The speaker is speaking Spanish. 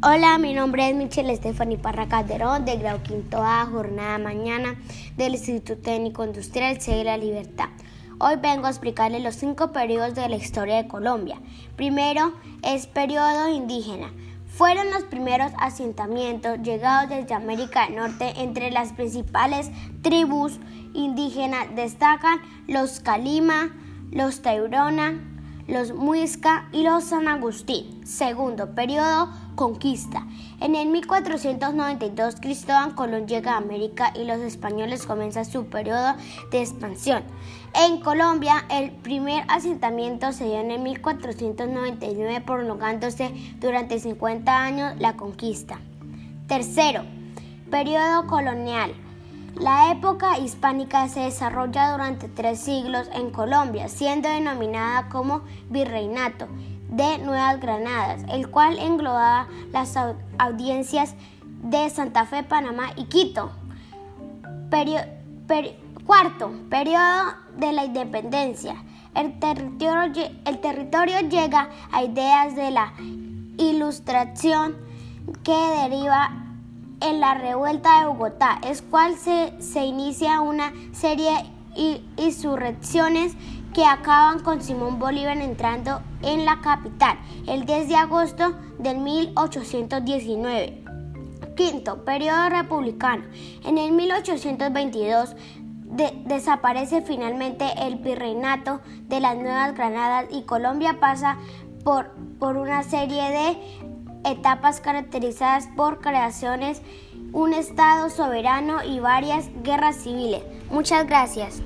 Hola, mi nombre es Michelle Stephanie Parra Calderón, de grado quinto A, jornada mañana del Instituto Técnico Industrial C de la Libertad. Hoy vengo a explicarles los cinco periodos de la historia de Colombia. Primero es periodo indígena. Fueron los primeros asentamientos llegados desde América del Norte entre las principales tribus indígenas destacan los Calima, los Taurona, los Muisca y los San Agustín. Segundo periodo, conquista. En el 1492 Cristóbal Colón llega a América y los españoles comienzan su periodo de expansión. En Colombia, el primer asentamiento se dio en el 1499 prolongándose durante 50 años la conquista. Tercero, periodo colonial. La época hispánica se desarrolla durante tres siglos en Colombia, siendo denominada como Virreinato de Nuevas Granadas, el cual englobaba las audiencias de Santa Fe, Panamá y Quito. cuarto, periodo de la independencia. El territorio, el territorio llega a ideas de la ilustración que deriva en la revuelta de Bogotá, es cual se, se inicia una serie de insurrecciones que acaban con Simón Bolívar entrando en la capital el 10 de agosto del 1819. Quinto, periodo republicano. En el 1822 desaparece finalmente el virreinato de las Nuevas Granadas y Colombia pasa por, por una serie de etapas caracterizadas por creaciones, un Estado soberano y varias guerras civiles. Muchas gracias.